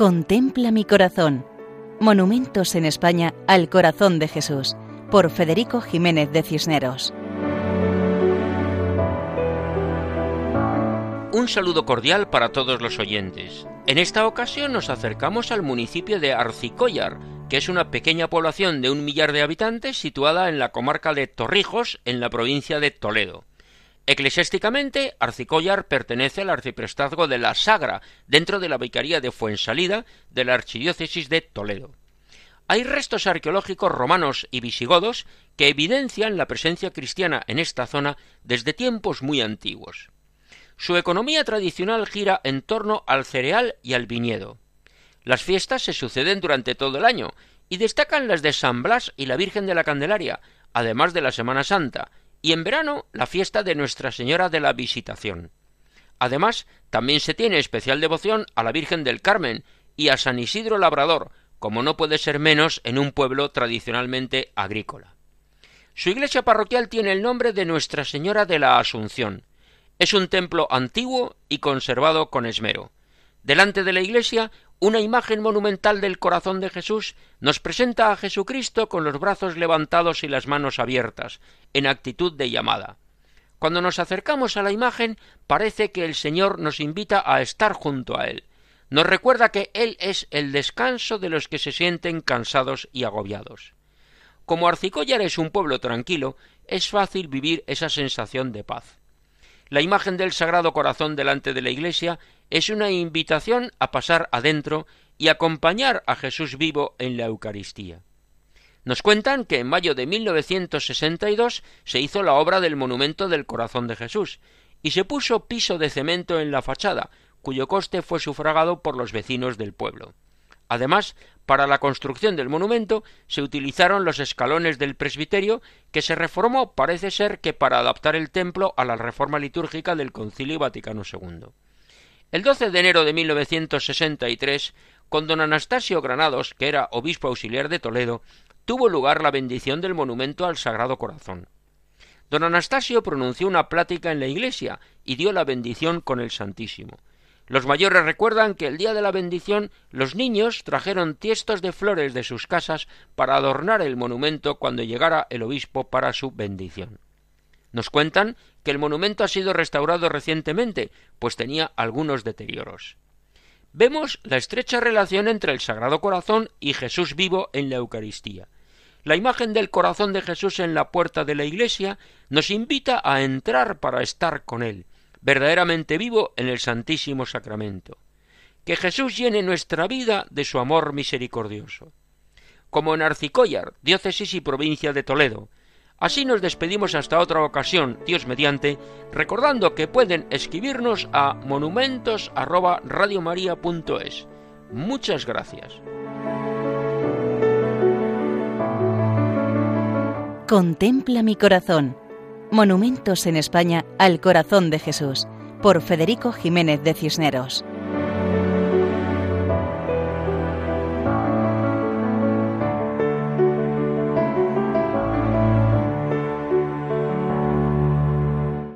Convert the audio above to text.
Contempla mi corazón. Monumentos en España al corazón de Jesús, por Federico Jiménez de Cisneros. Un saludo cordial para todos los oyentes. En esta ocasión nos acercamos al municipio de Arcicollar, que es una pequeña población de un millar de habitantes situada en la comarca de Torrijos, en la provincia de Toledo. Eclesiásticamente, Arcicollar pertenece al arciprestazgo de la Sagra, dentro de la vicaría de Fuensalida de la archidiócesis de Toledo. Hay restos arqueológicos romanos y visigodos que evidencian la presencia cristiana en esta zona desde tiempos muy antiguos. Su economía tradicional gira en torno al cereal y al viñedo. Las fiestas se suceden durante todo el año y destacan las de San Blas y la Virgen de la Candelaria, además de la Semana Santa, y en verano la fiesta de Nuestra Señora de la Visitación. Además, también se tiene especial devoción a la Virgen del Carmen y a San Isidro Labrador, como no puede ser menos en un pueblo tradicionalmente agrícola. Su iglesia parroquial tiene el nombre de Nuestra Señora de la Asunción. Es un templo antiguo y conservado con esmero. Delante de la iglesia, una imagen monumental del corazón de Jesús nos presenta a Jesucristo con los brazos levantados y las manos abiertas, en actitud de llamada. Cuando nos acercamos a la imagen, parece que el Señor nos invita a estar junto a Él. Nos recuerda que Él es el descanso de los que se sienten cansados y agobiados. Como Arcicollar es un pueblo tranquilo, es fácil vivir esa sensación de paz. La imagen del Sagrado Corazón delante de la iglesia es una invitación a pasar adentro y acompañar a Jesús vivo en la Eucaristía. Nos cuentan que en mayo de 1962 se hizo la obra del monumento del corazón de Jesús y se puso piso de cemento en la fachada, cuyo coste fue sufragado por los vecinos del pueblo. Además, para la construcción del monumento se utilizaron los escalones del presbiterio que se reformó parece ser que para adaptar el templo a la reforma litúrgica del Concilio Vaticano II. El 12 de enero de 1963, con don Anastasio Granados, que era obispo auxiliar de Toledo, tuvo lugar la bendición del monumento al Sagrado Corazón. Don Anastasio pronunció una plática en la iglesia y dio la bendición con el Santísimo. Los mayores recuerdan que el día de la bendición los niños trajeron tiestos de flores de sus casas para adornar el monumento cuando llegara el obispo para su bendición. Nos cuentan que el monumento ha sido restaurado recientemente, pues tenía algunos deterioros. Vemos la estrecha relación entre el Sagrado Corazón y Jesús vivo en la Eucaristía. La imagen del corazón de Jesús en la puerta de la iglesia nos invita a entrar para estar con Él, verdaderamente vivo en el Santísimo Sacramento. Que Jesús llene nuestra vida de su amor misericordioso. Como en Arcicollar, diócesis y provincia de Toledo. Así nos despedimos hasta otra ocasión, Dios mediante, recordando que pueden escribirnos a monumentos@radiomaria.es. Muchas gracias. Contempla mi corazón Monumentos en España al Corazón de Jesús, por Federico Jiménez de Cisneros.